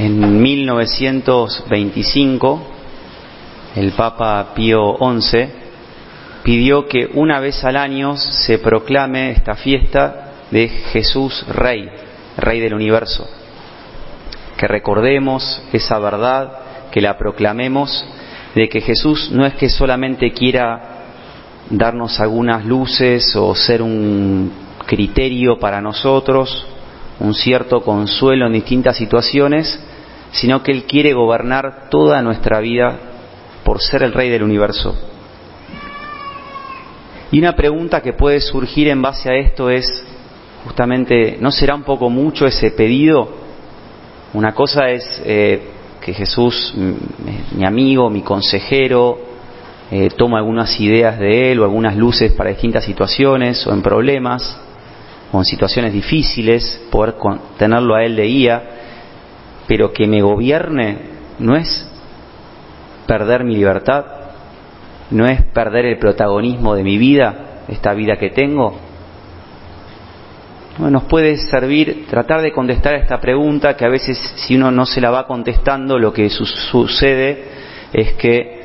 En 1925, el Papa Pío XI pidió que una vez al año se proclame esta fiesta de Jesús Rey, Rey del universo. Que recordemos esa verdad, que la proclamemos, de que Jesús no es que solamente quiera darnos algunas luces o ser un criterio para nosotros, un cierto consuelo en distintas situaciones, sino que Él quiere gobernar toda nuestra vida por ser el Rey del universo. Y una pregunta que puede surgir en base a esto es, justamente, ¿no será un poco mucho ese pedido? Una cosa es eh, que Jesús, mi amigo, mi consejero, eh, toma algunas ideas de Él o algunas luces para distintas situaciones o en problemas o en situaciones difíciles, poder tenerlo a Él de guía, pero que me gobierne no es perder mi libertad, no es perder el protagonismo de mi vida, esta vida que tengo. nos puede servir tratar de contestar esta pregunta que a veces si uno no se la va contestando lo que sucede es que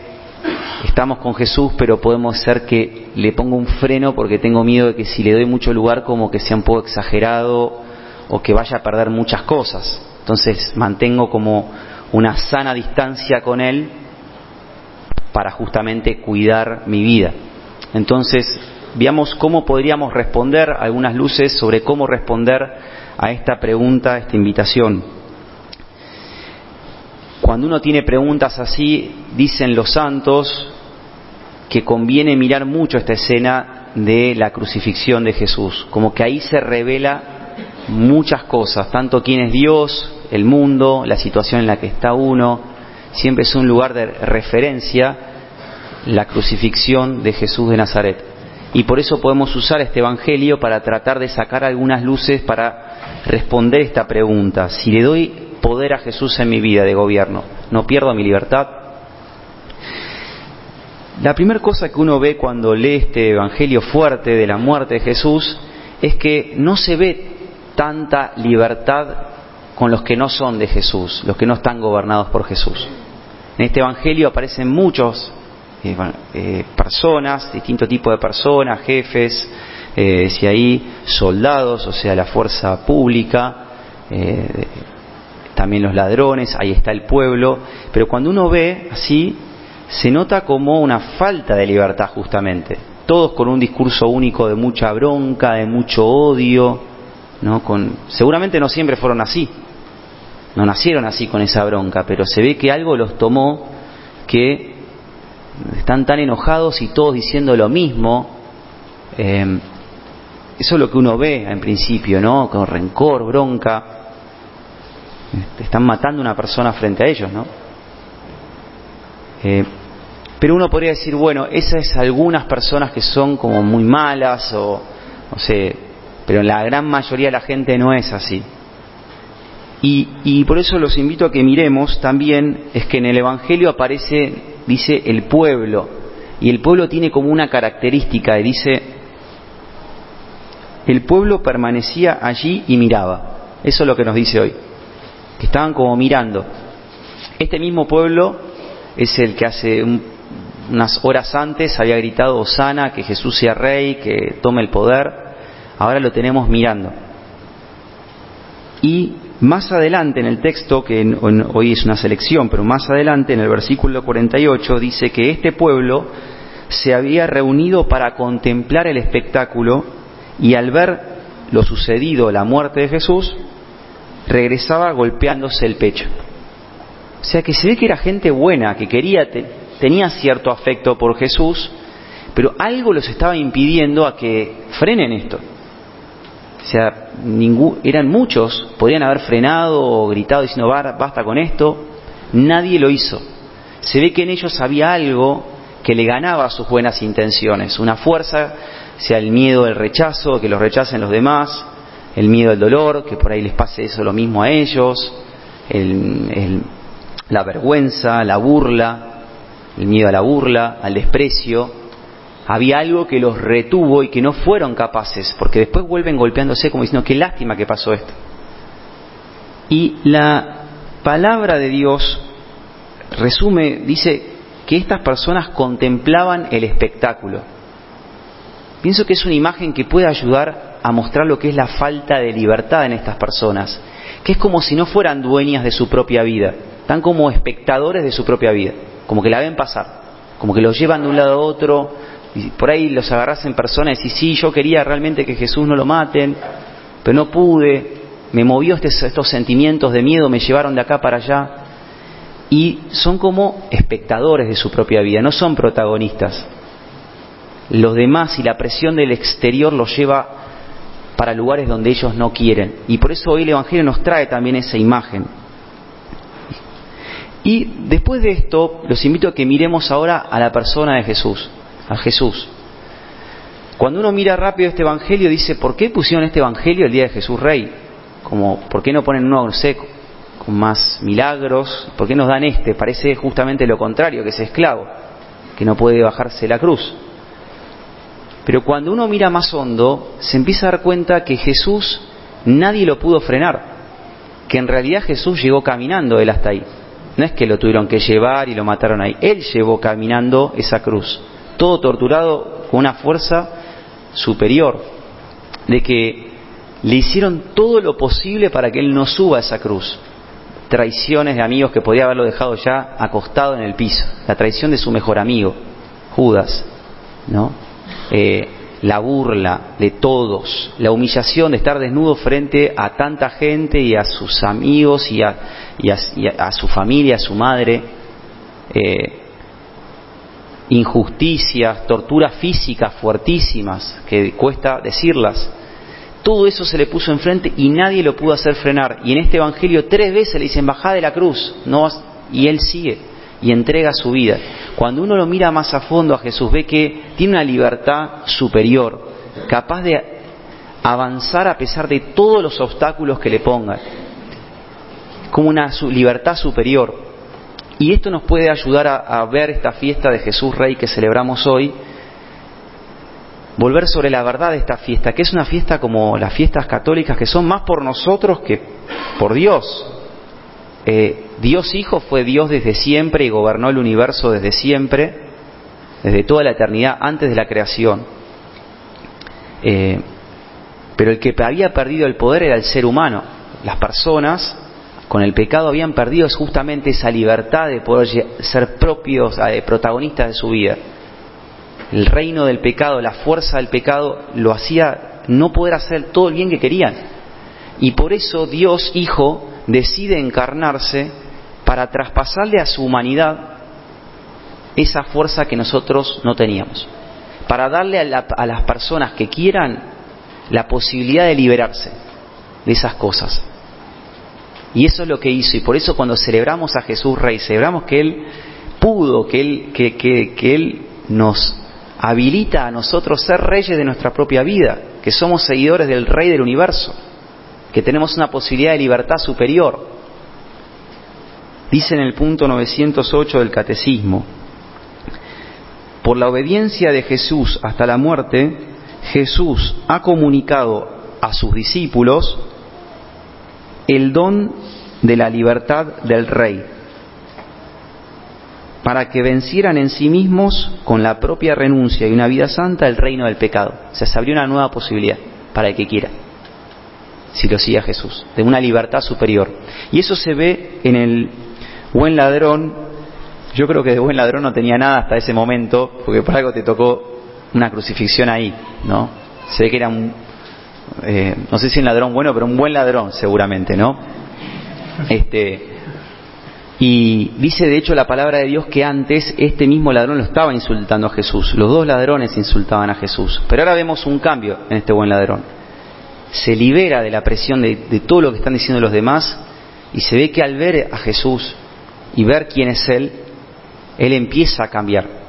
estamos con Jesús, pero podemos ser que le ponga un freno porque tengo miedo de que si le doy mucho lugar como que sea un poco exagerado o que vaya a perder muchas cosas. Entonces mantengo como una sana distancia con Él para justamente cuidar mi vida. Entonces, veamos cómo podríamos responder, algunas luces sobre cómo responder a esta pregunta, a esta invitación. Cuando uno tiene preguntas así, dicen los santos que conviene mirar mucho esta escena de la crucifixión de Jesús, como que ahí se revela muchas cosas, tanto quién es Dios, el mundo, la situación en la que está uno, siempre es un lugar de referencia la crucifixión de Jesús de Nazaret. Y por eso podemos usar este Evangelio para tratar de sacar algunas luces para responder esta pregunta. Si le doy poder a Jesús en mi vida de gobierno. No pierdo mi libertad. La primera cosa que uno ve cuando lee este Evangelio fuerte de la muerte de Jesús es que no se ve tanta libertad con los que no son de Jesús, los que no están gobernados por Jesús. En este Evangelio aparecen muchos eh, eh, personas, distintos tipos de personas, jefes, eh, si hay soldados, o sea, la fuerza pública, también los ladrones, ahí está el pueblo, pero cuando uno ve así, se nota como una falta de libertad justamente, todos con un discurso único de mucha bronca, de mucho odio, ¿no? Con, seguramente no siempre fueron así, no nacieron así con esa bronca, pero se ve que algo los tomó que están tan enojados y todos diciendo lo mismo. Eh, eso es lo que uno ve en principio, ¿no? Con rencor, bronca están matando a una persona frente a ellos, ¿no? Eh, pero uno podría decir, bueno, esas es algunas personas que son como muy malas o, no sé, pero la gran mayoría de la gente no es así. Y, y por eso los invito a que miremos también, es que en el Evangelio aparece, dice, el pueblo, y el pueblo tiene como una característica, y dice, el pueblo permanecía allí y miraba. Eso es lo que nos dice hoy estaban como mirando. Este mismo pueblo es el que hace unas horas antes había gritado Osana, que Jesús sea rey, que tome el poder. Ahora lo tenemos mirando. Y más adelante en el texto, que hoy es una selección, pero más adelante en el versículo 48 dice que este pueblo se había reunido para contemplar el espectáculo y al ver lo sucedido, la muerte de Jesús, regresaba golpeándose el pecho. O sea que se ve que era gente buena, que quería, tenía cierto afecto por Jesús, pero algo los estaba impidiendo a que frenen esto. O sea, eran muchos, podían haber frenado o gritado diciendo basta con esto, nadie lo hizo. Se ve que en ellos había algo que le ganaba sus buenas intenciones, una fuerza, sea el miedo, el rechazo, que los rechacen los demás, el miedo al dolor, que por ahí les pase eso lo mismo a ellos, la vergüenza, la burla, el miedo a la burla, al desprecio. Había algo que los retuvo y que no fueron capaces, porque después vuelven golpeándose como diciendo, qué lástima que pasó esto. Y la palabra de Dios resume, dice que estas personas contemplaban el espectáculo. Pienso que es una imagen que puede ayudar a mostrar lo que es la falta de libertad en estas personas, que es como si no fueran dueñas de su propia vida, están como espectadores de su propia vida, como que la ven pasar, como que los llevan de un lado a otro, y por ahí los agarras en persona y decís, sí, yo quería realmente que Jesús no lo maten, pero no pude, me movió estos sentimientos de miedo, me llevaron de acá para allá. Y son como espectadores de su propia vida, no son protagonistas. Los demás y la presión del exterior los lleva para lugares donde ellos no quieren. Y por eso hoy el Evangelio nos trae también esa imagen. Y después de esto, los invito a que miremos ahora a la persona de Jesús, a Jesús. Cuando uno mira rápido este Evangelio, dice, ¿por qué pusieron este Evangelio el día de Jesús Rey? Como, ¿por qué no ponen uno seco, con más milagros? ¿Por qué nos dan este? Parece justamente lo contrario, que es esclavo, que no puede bajarse la cruz. Pero cuando uno mira más hondo, se empieza a dar cuenta que Jesús nadie lo pudo frenar, que en realidad Jesús llegó caminando él hasta ahí. No es que lo tuvieron que llevar y lo mataron ahí, él llevó caminando esa cruz, todo torturado con una fuerza superior, de que le hicieron todo lo posible para que él no suba a esa cruz. Traiciones de amigos que podía haberlo dejado ya acostado en el piso. La traición de su mejor amigo, Judas, ¿no? Eh, la burla de todos, la humillación de estar desnudo frente a tanta gente y a sus amigos y a, a, su familia, a su madre, eh, injusticias, torturas físicas fuertísimas que cuesta decirlas, todo eso se le puso enfrente y nadie lo pudo hacer frenar. Y en este Evangelio tres veces le dicen, bajá de la cruz, no y él sigue y entrega su vida. Cuando uno lo mira más a fondo a Jesús, ve que tiene una libertad superior, capaz de avanzar a pesar de todos los obstáculos que le pongan, como una libertad superior. Y esto nos puede ayudar a, a ver esta fiesta de Jesús Rey que celebramos hoy, volver sobre la verdad de esta fiesta, que es una fiesta como las fiestas católicas, que son más por nosotros que por Dios. Eh, Dios Hijo fue Dios desde siempre y gobernó el universo desde siempre, desde toda la eternidad, antes de la creación. Eh, pero el que había perdido el poder era el ser humano. Las personas con el pecado habían perdido justamente esa libertad de poder ser propios, eh, protagonistas de su vida el reino del pecado, la fuerza del pecado, lo hacía no poder hacer todo el bien que querían. Y por eso Dios Hijo decide encarnarse para traspasarle a su humanidad esa fuerza que nosotros no teníamos. Para darle a, a las personas que quieran la posibilidad de liberarse de esas cosas. Y eso es lo que hizo. Y por eso cuando celebramos a Jesús Rey, celebramos que Él pudo, que Él, que, que, que Él nos habilita a nosotros ser reyes de nuestra propia vida, que somos seguidores del Rey del universo, que tenemos una posibilidad de libertad superior. Dice en el punto 908 del Catecismo, por la obediencia de Jesús hasta la muerte, Jesús ha comunicado a sus discípulos el don de la libertad del Rey para que vencieran en sí mismos con la propia renuncia y una vida santa el reino del pecado. O sea, se abrió una nueva posibilidad para el que quiera, si lo sigue a Jesús, de una libertad superior. Y eso se ve en el buen ladrón. Yo creo que de buen ladrón no tenía nada hasta ese momento, porque por algo te tocó una crucifixión ahí, ¿no? Se ve que era un, eh, no sé si un ladrón bueno, pero un buen ladrón seguramente, ¿no? Este, y dice de hecho la palabra de Dios que antes este mismo ladrón lo estaba insultando a Jesús. Los dos ladrones insultaban a Jesús. Pero ahora vemos un cambio en este buen ladrón. Se libera de la presión de, todo lo que están diciendo los demás y se ve que al ver a Jesús y ver quién es Él, Él empieza a cambiar.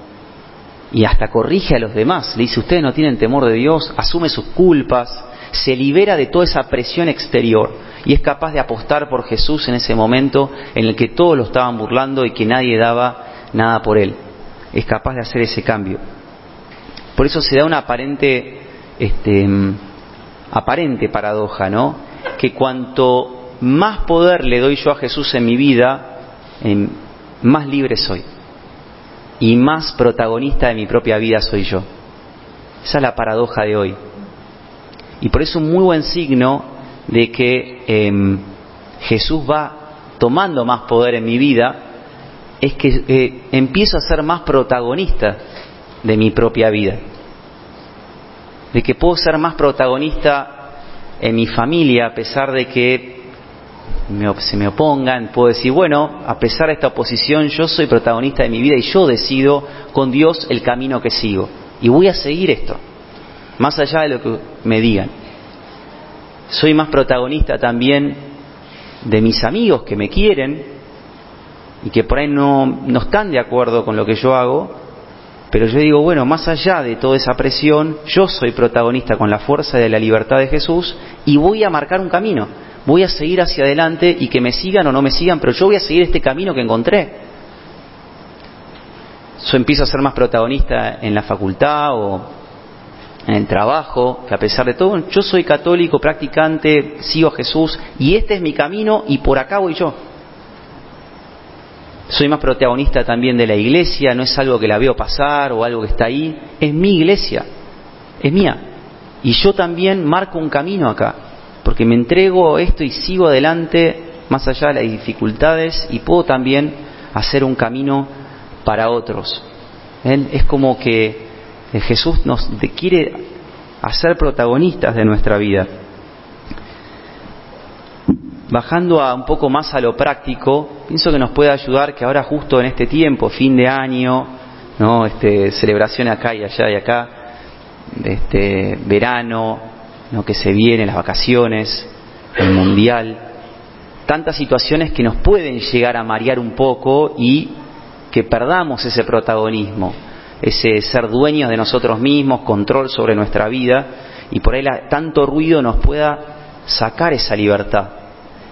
Y hasta corrige a los demás. Le dice, ustedes no tienen temor de Dios, asume sus culpas, se libera de toda esa presión exterior y es capaz de apostar por Jesús en ese momento en el que todos lo estaban burlando y que nadie daba nada por él. Es capaz de hacer ese cambio. Por eso se da una aparente, este, aparente paradoja, ¿no? Que cuanto más poder le doy yo a Jesús en mi vida, más libre soy. Y más protagonista de mi propia vida soy yo. Esa es la paradoja de hoy. Y por eso un muy buen signo de que em, Jesús va tomando más poder en mi vida es que eh, empiezo a ser más protagonista de mi propia vida. De que puedo ser más protagonista en mi familia a pesar de que se me opongan, puedo decir, bueno, a pesar de esta oposición, yo soy protagonista de mi vida y yo decido con Dios el camino que sigo. Y voy a seguir esto, más allá de lo que me digan. Soy más protagonista también de mis amigos que me quieren y que por ahí no, no están de acuerdo con lo que yo hago, pero yo digo, bueno, más allá de toda esa presión, yo soy protagonista con la fuerza de la libertad de Jesús y voy a marcar un camino. Voy a seguir hacia adelante y que me sigan o no me sigan, pero yo voy a seguir este camino que encontré. Yo empiezo a ser más protagonista en la facultad o en el trabajo, que a pesar de todo, yo soy católico, practicante, sigo a Jesús y este es mi camino y por acá voy yo soy más protagonista también de la iglesia, no es algo que la veo pasar o algo que está ahí, es mi iglesia, es mía. Y yo también marco un camino acá, porque me entrego esto y sigo adelante más allá de las dificultades y puedo también hacer un camino para otros. Es como que Jesús nos quiere hacer protagonistas de nuestra vida. Bajando a un poco más a lo práctico, pienso que nos puede ayudar que ahora justo en este tiempo, fin de año, ¿no? este, celebración acá y allá y acá, este, verano, ¿no? que se vienen las vacaciones, el mundial, tantas situaciones que nos pueden llegar a marear un poco y que perdamos ese protagonismo, ese ser dueños de nosotros mismos, control sobre nuestra vida y por ahí tanto ruido nos pueda sacar esa libertad.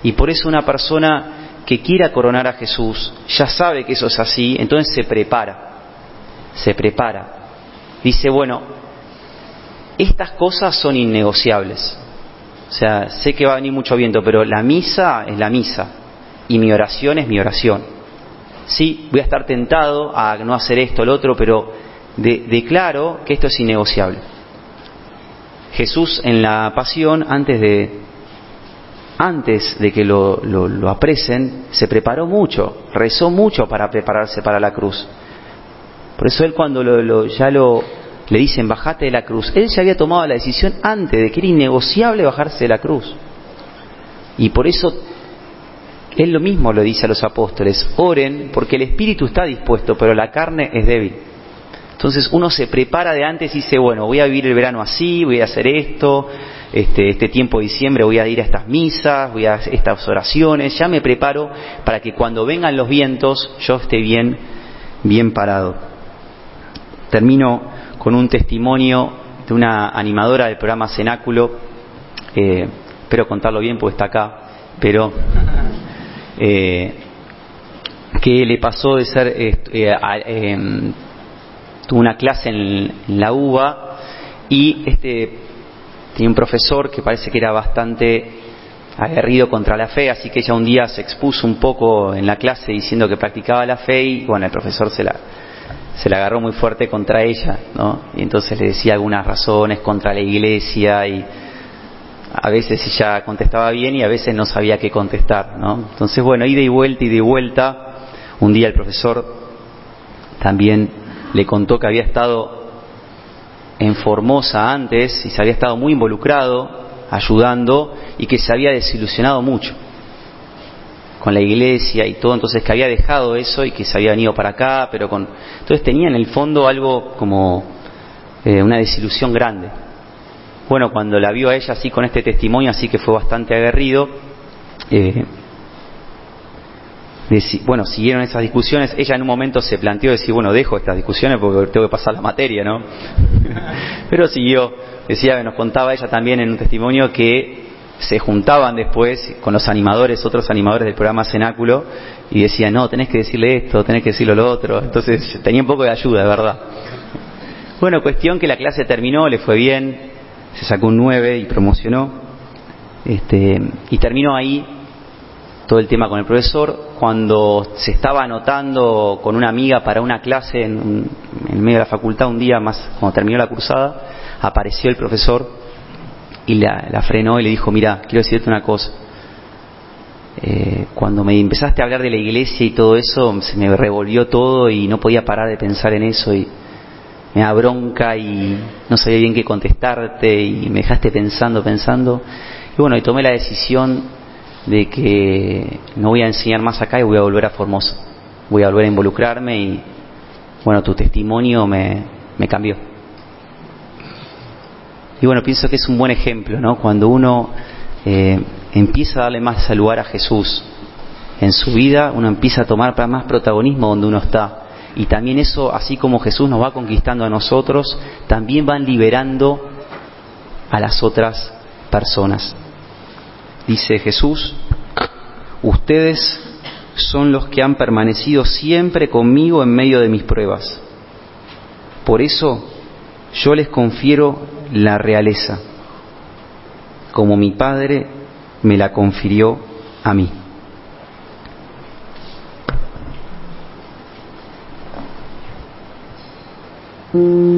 Y por eso una persona que quiera coronar a Jesús ya sabe que eso es así, entonces se prepara, se prepara. Dice, bueno, estas cosas son innegociables. O sea, sé que va a venir mucho viento, pero la misa es la misa y mi oración es mi oración. Sí, voy a estar tentado a no hacer esto, lo otro, pero declaro que esto es innegociable. Jesús en la pasión, antes de, antes de que lo, lo, apresen, se preparó mucho, rezó mucho para prepararse para la cruz. Por eso él cuando lo, ya lo, le dicen bajate de la cruz, él ya había tomado la decisión antes de que era innegociable bajarse de la cruz. Y por eso él lo mismo lo dice a los apóstoles, oren porque el espíritu está dispuesto, pero la carne es débil. Entonces uno se prepara de antes y dice, bueno, voy a vivir el verano así, voy a hacer esto, este, este tiempo de diciembre voy a ir a estas misas, voy a estas oraciones, ya me preparo para que cuando vengan los vientos yo esté bien, bien parado. Termino con un testimonio de una animadora del programa Cenáculo, eh, espero contarlo bien porque está acá, pero eh, que le pasó de ser, eh, em, tuvo una clase en, en la UBA y este Tenía un profesor que parece que era bastante aguerrido contra la fe, así que ella un día se expuso un poco en la clase diciendo que practicaba la fe y bueno, el profesor se la, se la agarró muy fuerte contra ella, ¿no? Y entonces le decía algunas razones contra la iglesia y a veces ella contestaba bien y a veces no sabía qué contestar, ¿no? Entonces, bueno, ida y vuelta y de vuelta, un día el profesor también le contó que había estado en Formosa antes y se había estado muy involucrado, ayudando, y que se había desilusionado mucho con la iglesia y todo, entonces que había dejado eso y que se había venido para acá, pero con... Entonces tenía en el fondo algo como eh, una desilusión grande. Bueno, cuando la vio a ella así con este testimonio, así que fue bastante aguerrido, eh, bueno, siguieron esas discusiones. Ella en un momento se planteó decir, bueno, dejo estas discusiones porque tengo que pasar la materia, ¿no? Pero siguió. Decía nos contaba ella también en un testimonio que se juntaban después con los animadores, otros animadores del programa Cenáculo, y decían, no, tenés que decirle esto, tenés que decirlo lo otro. Entonces tenía un poco de ayuda, de verdad. Bueno, cuestión que la clase terminó, le fue bien, se sacó un 9 y promocionó. Este, y terminó ahí todo el tema con el profesor. Cuando se estaba anotando con una amiga para una clase en, en medio de la facultad, un día más, cuando terminó la cursada, apareció el profesor y la, frenó y le dijo, mira, quiero decirte una cosa. Eh, cuando me empezaste a hablar de la iglesia y todo eso, se me revolvió todo y no podía parar de pensar en eso y me da bronca y no sabía bien qué contestarte y me dejaste pensando, pensando. Y bueno, y tomé la decisión de que no voy a enseñar más acá y voy a volver a Formosa. Voy a volver a involucrarme y bueno, tu testimonio me, me cambió. Y bueno, pienso que es un buen ejemplo, ¿no? Cuando uno eh, empieza a darle más lugar a Jesús en su vida, uno empieza a tomar más protagonismo donde uno está. Y también eso, así como Jesús nos va conquistando a nosotros, también van liberando a las otras personas. Dice Jesús, ustedes son los que han permanecido siempre conmigo en medio de mis pruebas. Por eso yo les confiero la realeza, como mi Padre me la confirió a mí. Mm.